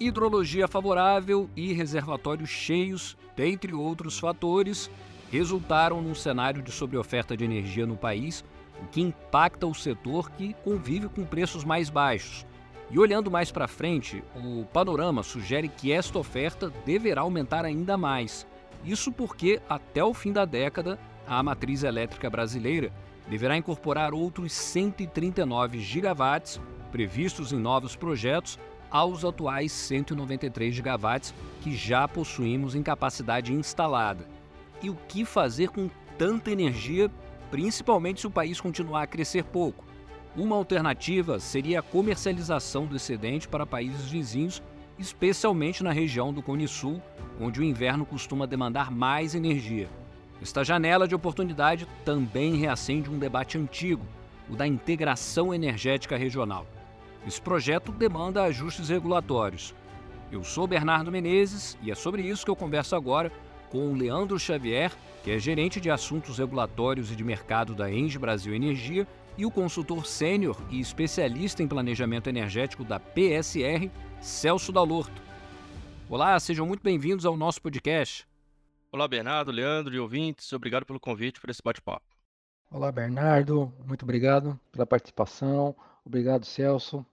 Hidrologia favorável e reservatórios cheios, dentre outros fatores, resultaram num cenário de sobreoferta de energia no país, o que impacta o setor que convive com preços mais baixos. E olhando mais para frente, o panorama sugere que esta oferta deverá aumentar ainda mais. Isso porque, até o fim da década, a matriz elétrica brasileira deverá incorporar outros 139 gigawatts previstos em novos projetos aos atuais 193 gigawatts que já possuímos em capacidade instalada. E o que fazer com tanta energia, principalmente se o país continuar a crescer pouco? Uma alternativa seria a comercialização do excedente para países vizinhos, especialmente na região do Cone Sul, onde o inverno costuma demandar mais energia. Esta janela de oportunidade também reacende um debate antigo, o da integração energética regional. Esse projeto demanda ajustes regulatórios. Eu sou Bernardo Menezes e é sobre isso que eu converso agora com o Leandro Xavier, que é gerente de assuntos regulatórios e de mercado da Engie Brasil Energia, e o consultor sênior e especialista em planejamento energético da PSR, Celso Dalorto. Olá, sejam muito bem-vindos ao nosso podcast. Olá, Bernardo, Leandro e ouvintes, obrigado pelo convite para esse bate-papo. Olá, Bernardo, muito obrigado pela participação. Obrigado, Celso.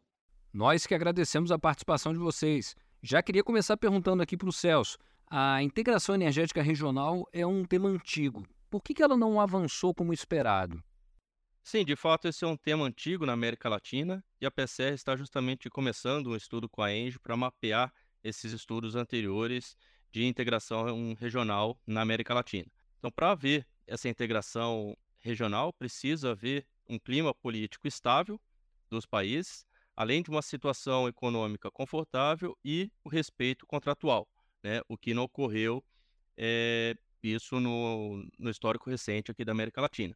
Nós que agradecemos a participação de vocês. Já queria começar perguntando aqui para o Celso. A integração energética regional é um tema antigo. Por que, que ela não avançou como esperado? Sim, de fato, esse é um tema antigo na América Latina e a PCR está justamente começando um estudo com a ENGE para mapear esses estudos anteriores de integração regional na América Latina. Então, para haver essa integração regional, precisa haver um clima político estável dos países, além de uma situação econômica confortável e o respeito contratual, né? o que não ocorreu é, isso no, no histórico recente aqui da América Latina.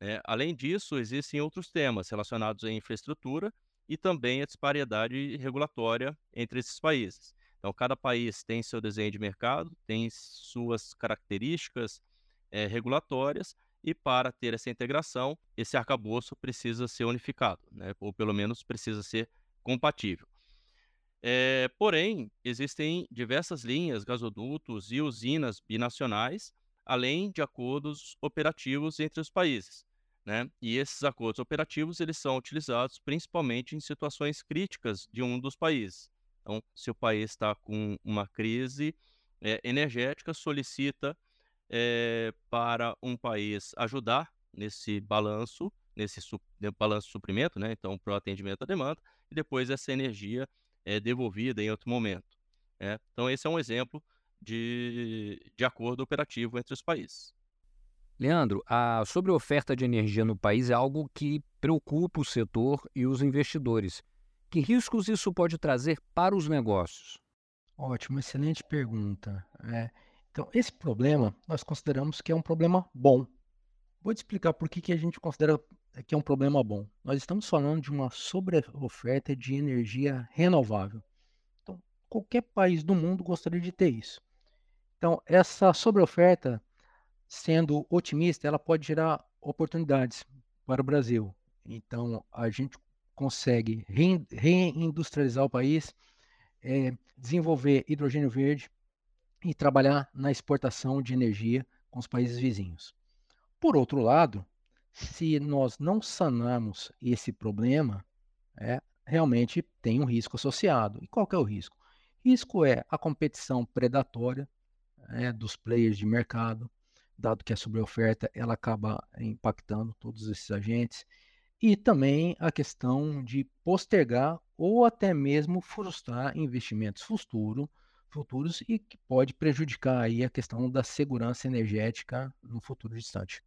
É, além disso, existem outros temas relacionados à infraestrutura e também a disparidade regulatória entre esses países. Então, cada país tem seu desenho de mercado, tem suas características é, regulatórias e para ter essa integração, esse arcabouço precisa ser unificado, né? ou pelo menos precisa ser compatível. É, porém, existem diversas linhas, gasodutos e usinas binacionais, além de acordos operativos entre os países. Né? E esses acordos operativos eles são utilizados principalmente em situações críticas de um dos países. Então, se o país está com uma crise é, energética, solicita é, para um país ajudar nesse balanço, nesse su né, balanço de suprimento, né? então para o atendimento à demanda, e depois essa energia é devolvida em outro momento. Né? Então esse é um exemplo de, de acordo operativo entre os países. Leandro, a sobreoferta de energia no país é algo que preocupa o setor e os investidores. Que riscos isso pode trazer para os negócios? Ótimo, excelente pergunta. É, então, esse problema nós consideramos que é um problema bom. Vou te explicar por que, que a gente considera que é um problema bom. Nós estamos falando de uma sobreoferta de energia renovável. Então, qualquer país do mundo gostaria de ter isso. Então, essa sobreoferta, sendo otimista, ela pode gerar oportunidades para o Brasil. Então, a gente consegue reindustrializar o país, é, desenvolver hidrogênio verde, e trabalhar na exportação de energia com os países vizinhos. Por outro lado, se nós não sanarmos esse problema, é, realmente tem um risco associado. E qual é o risco? Risco é a competição predatória é, dos players de mercado, dado que a sobreoferta ela acaba impactando todos esses agentes, e também a questão de postergar ou até mesmo frustrar investimentos futuros futuros e que pode prejudicar aí a questão da segurança energética no futuro distante.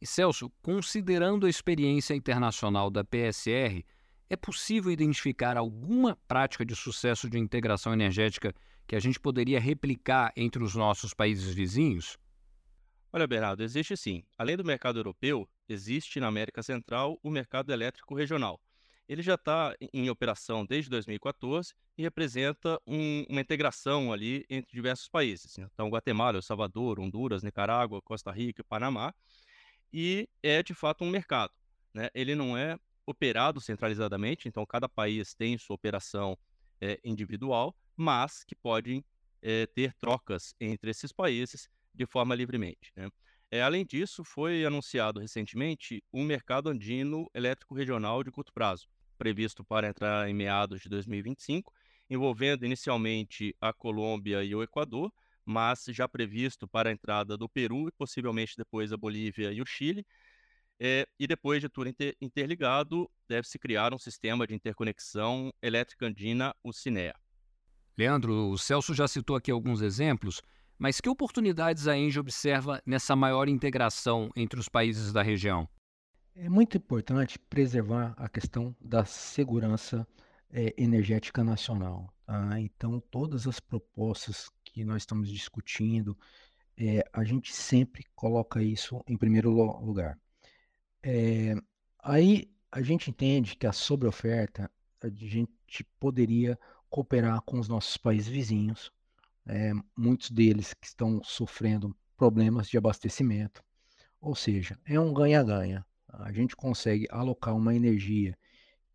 E Celso, considerando a experiência internacional da PSR, é possível identificar alguma prática de sucesso de integração energética que a gente poderia replicar entre os nossos países vizinhos? Olha, Bernardo, existe sim. Além do mercado europeu, existe na América Central o mercado elétrico regional, ele já está em operação desde 2014 e representa um, uma integração ali entre diversos países. Né? Então, Guatemala, El Salvador, Honduras, Nicarágua, Costa Rica Panamá. E é, de fato, um mercado. Né? Ele não é operado centralizadamente, então cada país tem sua operação é, individual, mas que podem é, ter trocas entre esses países de forma livremente. Né? É, além disso, foi anunciado recentemente um mercado andino elétrico regional de curto prazo, previsto para entrar em meados de 2025, envolvendo inicialmente a Colômbia e o Equador, mas já previsto para a entrada do Peru e possivelmente depois a Bolívia e o Chile. É, e depois de tudo inter interligado, deve-se criar um sistema de interconexão elétrica andina, o CINEA. Leandro, o Celso já citou aqui alguns exemplos, mas que oportunidades a Engie observa nessa maior integração entre os países da região? É muito importante preservar a questão da segurança é, energética nacional. Tá? Então, todas as propostas que nós estamos discutindo, é, a gente sempre coloca isso em primeiro lugar. É, aí a gente entende que a sobreoferta, a gente poderia cooperar com os nossos países vizinhos, é, muitos deles que estão sofrendo problemas de abastecimento. Ou seja, é um ganha-ganha. A gente consegue alocar uma energia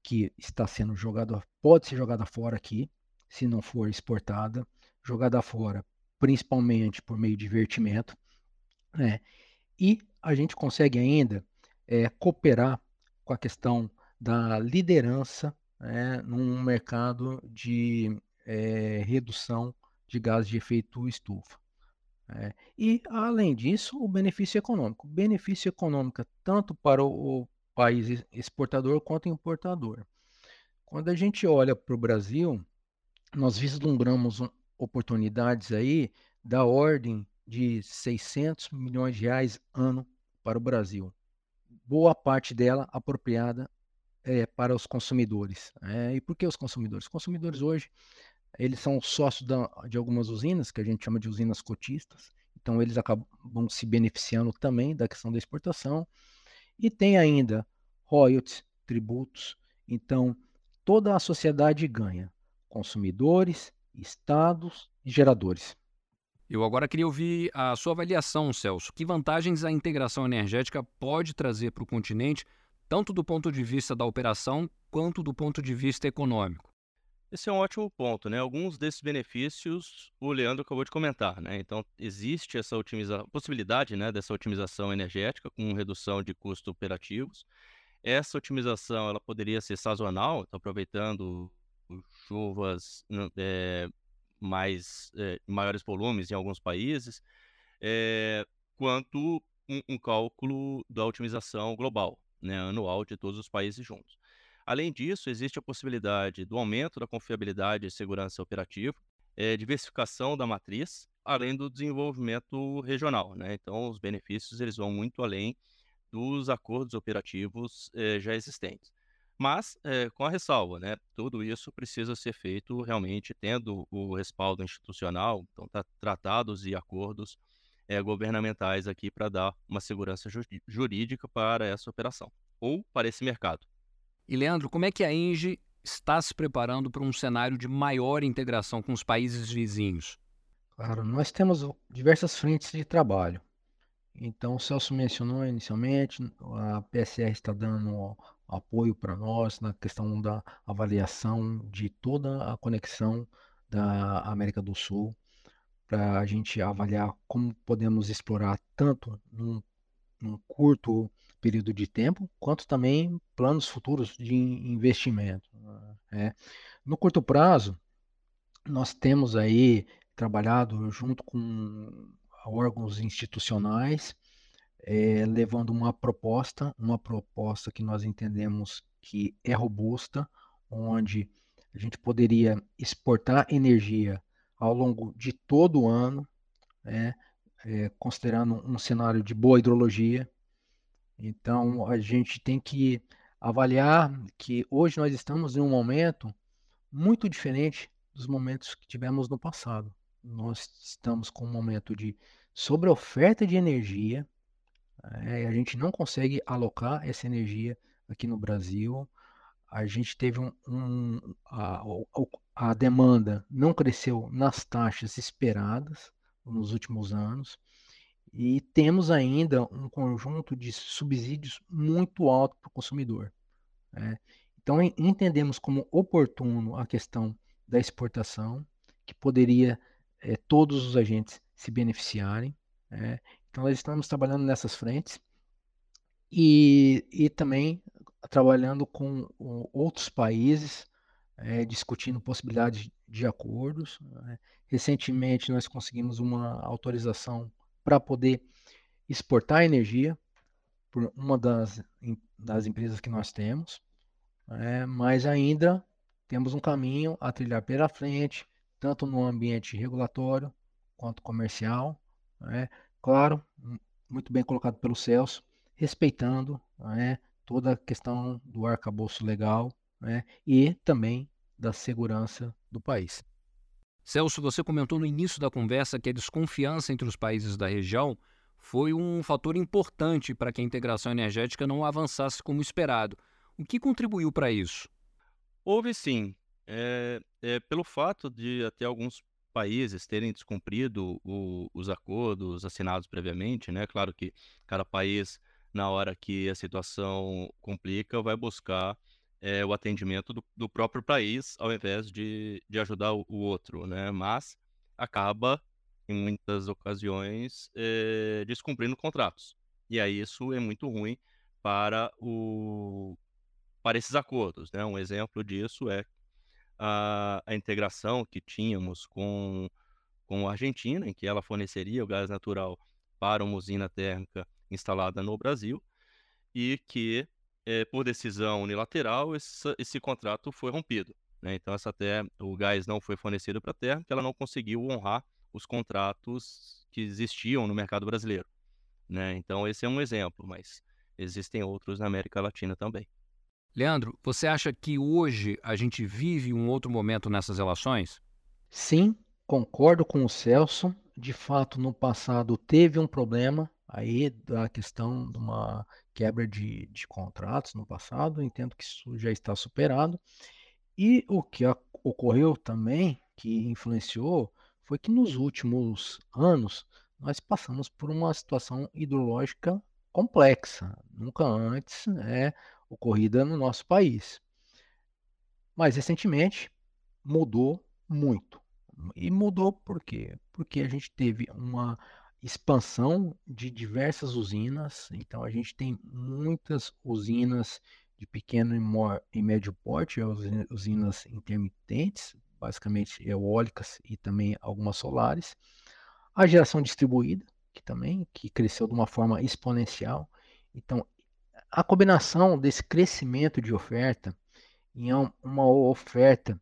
que está sendo jogada, pode ser jogada fora aqui, se não for exportada, jogada fora, principalmente por meio de divertimento, né? E a gente consegue ainda é, cooperar com a questão da liderança né, num mercado de é, redução de gases de efeito estufa. É, e, além disso, o benefício econômico. Benefício econômico tanto para o, o país exportador quanto importador. Quando a gente olha para o Brasil, nós vislumbramos oportunidades aí da ordem de 600 milhões de reais ano para o Brasil. Boa parte dela apropriada é, para os consumidores. É, e por que os consumidores? Os consumidores hoje eles são sócios da, de algumas usinas, que a gente chama de usinas cotistas, então eles acabam se beneficiando também da questão da exportação. E tem ainda royalties, tributos. Então, toda a sociedade ganha: consumidores, estados e geradores. Eu agora queria ouvir a sua avaliação, Celso. Que vantagens a integração energética pode trazer para o continente, tanto do ponto de vista da operação quanto do ponto de vista econômico? Esse é um ótimo ponto, né? Alguns desses benefícios o Leandro acabou de comentar, né? Então, existe essa otimiza... possibilidade, né, dessa otimização energética com redução de custos operativos. Essa otimização, ela poderia ser sazonal, então, aproveitando chuvas é, mais é, maiores volumes em alguns países, é, quanto um, um cálculo da otimização global, né, anual de todos os países juntos. Além disso, existe a possibilidade do aumento da confiabilidade e segurança operativa, é, diversificação da matriz, além do desenvolvimento regional. Né? Então, os benefícios eles vão muito além dos acordos operativos é, já existentes. Mas, é, com a ressalva, né? tudo isso precisa ser feito realmente tendo o respaldo institucional, então, tá, tratados e acordos governamentais aqui para dar uma segurança jurídica para essa operação ou para esse mercado. E Leandro, como é que a Engie está se preparando para um cenário de maior integração com os países vizinhos? Claro, nós temos diversas frentes de trabalho. Então, o Celso mencionou inicialmente, a PSR está dando apoio para nós na questão da avaliação de toda a conexão da América do Sul, para a gente avaliar como podemos explorar tanto num, num curto período de tempo, quanto também planos futuros de investimento. É. No curto prazo, nós temos aí trabalhado junto com órgãos institucionais, é, levando uma proposta, uma proposta que nós entendemos que é robusta, onde a gente poderia exportar energia ao longo de todo o ano, é, é, considerando um cenário de boa hidrologia, então, a gente tem que avaliar que hoje nós estamos em um momento muito diferente dos momentos que tivemos no passado. Nós estamos com um momento de sobreoferta de energia, é, a gente não consegue alocar essa energia aqui no Brasil. A gente teve um, um a, a demanda não cresceu nas taxas esperadas nos últimos anos. E temos ainda um conjunto de subsídios muito alto para o consumidor. Né? Então, entendemos como oportuno a questão da exportação, que poderia é, todos os agentes se beneficiarem. É. Então, nós estamos trabalhando nessas frentes e, e também trabalhando com outros países, é, discutindo possibilidades de acordos. Né. Recentemente, nós conseguimos uma autorização para poder exportar energia por uma das, das empresas que nós temos, é, mas ainda temos um caminho a trilhar pela frente, tanto no ambiente regulatório quanto comercial. É, claro, muito bem colocado pelo Celso, respeitando toda a questão do arcabouço legal né, e também da segurança do país. Celso, você comentou no início da conversa que a desconfiança entre os países da região foi um fator importante para que a integração energética não avançasse como esperado. O que contribuiu para isso? Houve sim. É, é, pelo fato de até alguns países terem descumprido o, os acordos assinados previamente, né? Claro que cada país, na hora que a situação complica, vai buscar é, o atendimento do, do, próprio país ao invés de, de ajudar o, o outro, né? Mas acaba em muitas ocasiões, é, descumprindo contratos. E aí isso é muito ruim para, o, para esses acordos. Né? Um exemplo disso é a, a integração que tínhamos com, com a Argentina, em que ela forneceria o gás natural para uma usina térmica instalada no Brasil, e que, é, por decisão unilateral, esse, esse contrato foi rompido. Né? Então, essa até o gás não foi fornecido para a terra, ela não conseguiu honrar os contratos que existiam no mercado brasileiro. Né? Então, esse é um exemplo, mas existem outros na América Latina também. Leandro, você acha que hoje a gente vive um outro momento nessas relações? Sim, concordo com o Celso. De fato, no passado teve um problema aí da questão de uma quebra de, de contratos no passado. Entendo que isso já está superado. E o que ocorreu também, que influenciou, foi que nos últimos anos nós passamos por uma situação hidrológica complexa, nunca antes é, ocorrida no nosso país. Mas recentemente mudou muito. E mudou por quê? Porque a gente teve uma expansão de diversas usinas, então a gente tem muitas usinas de pequeno e médio porte, usinas intermitentes, basicamente eólicas e também algumas solares. A geração distribuída, que também que cresceu de uma forma exponencial. Então, a combinação desse crescimento de oferta em uma oferta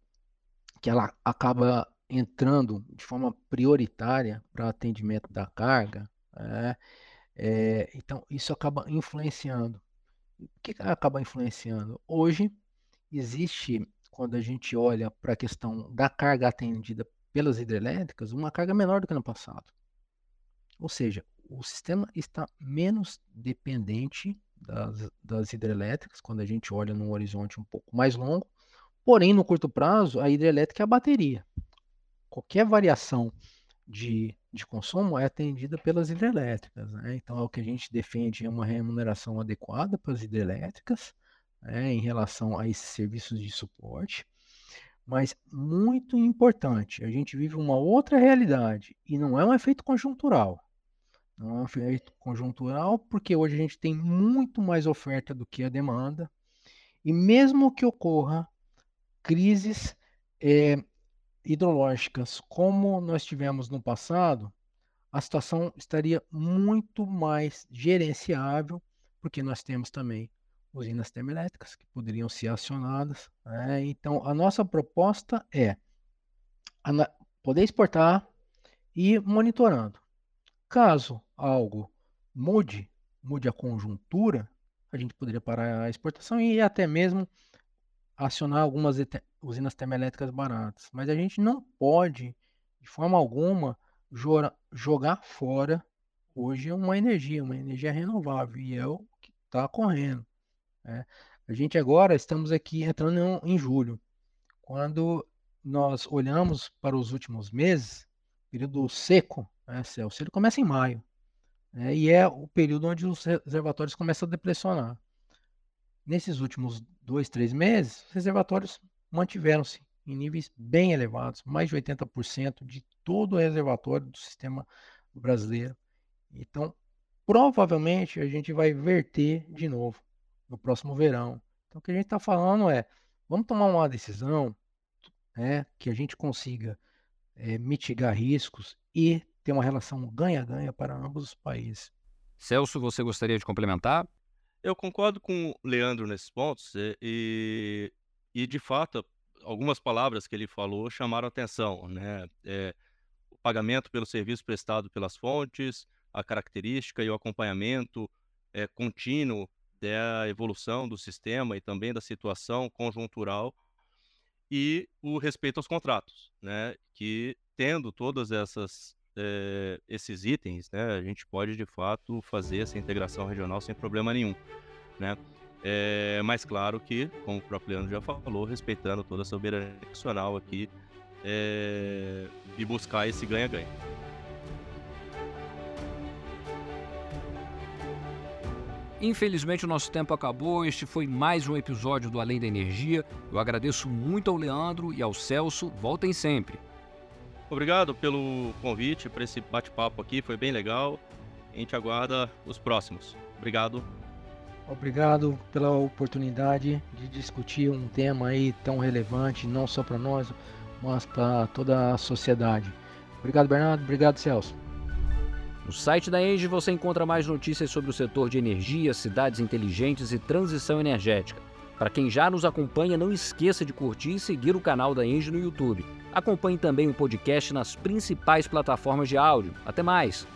que ela acaba entrando de forma prioritária para atendimento da carga, é, é, então isso acaba influenciando. O que acaba influenciando? Hoje existe quando a gente olha para a questão da carga atendida pelas hidrelétricas, uma carga menor do que no passado. Ou seja, o sistema está menos dependente das, das hidrelétricas, quando a gente olha num horizonte um pouco mais longo, porém, no curto prazo, a hidrelétrica é a bateria. Qualquer variação de, de consumo é atendida pelas hidrelétricas. Né? Então, é o que a gente defende é uma remuneração adequada para as hidrelétricas, né, em relação a esses serviços de suporte. Mas muito importante, a gente vive uma outra realidade e não é um efeito conjuntural. Não é um efeito conjuntural porque hoje a gente tem muito mais oferta do que a demanda. E mesmo que ocorra crises é, hidrológicas como nós tivemos no passado, a situação estaria muito mais gerenciável, porque nós temos também usinas termoelétricas que poderiam ser acionadas. Né? Então, a nossa proposta é poder exportar e monitorando. Caso algo mude, mude a conjuntura, a gente poderia parar a exportação e até mesmo acionar algumas usinas termoelétricas baratas. Mas a gente não pode, de forma alguma, jogar fora hoje uma energia, uma energia renovável, e é o que está correndo. Né? A gente agora estamos aqui entrando em julho. Quando nós olhamos para os últimos meses, período seco, né, seco começa em maio, né, e é o período onde os reservatórios começam a depressionar. Nesses últimos dois, três meses, os reservatórios mantiveram-se em níveis bem elevados, mais de 80% de todo o reservatório do sistema brasileiro. Então, provavelmente a gente vai verter de novo no próximo verão. Então, o que a gente está falando é, vamos tomar uma decisão né, que a gente consiga é, mitigar riscos e ter uma relação ganha-ganha para ambos os países. Celso, você gostaria de complementar? Eu concordo com o Leandro nesses pontos e, e de fato, algumas palavras que ele falou chamaram atenção, né? É, o pagamento pelo serviço prestado pelas fontes, a característica e o acompanhamento é, contínuo da evolução do sistema e também da situação conjuntural e o respeito aos contratos, né? Que tendo todas essas é, esses itens, né, a gente pode de fato fazer essa integração regional sem problema nenhum, né? É, mas claro que, como o próprio Leandro já falou, respeitando toda a soberania nacional aqui é, e buscar esse ganha-ganha. Infelizmente o nosso tempo acabou. Este foi mais um episódio do Além da Energia. Eu agradeço muito ao Leandro e ao Celso. Voltem sempre. Obrigado pelo convite para esse bate-papo aqui, foi bem legal. A gente aguarda os próximos. Obrigado. Obrigado pela oportunidade de discutir um tema aí tão relevante, não só para nós, mas para toda a sociedade. Obrigado, Bernardo. Obrigado, Celso. No site da Engie você encontra mais notícias sobre o setor de energia, cidades inteligentes e transição energética. Para quem já nos acompanha, não esqueça de curtir e seguir o canal da Engie no YouTube. Acompanhe também o podcast nas principais plataformas de áudio. Até mais!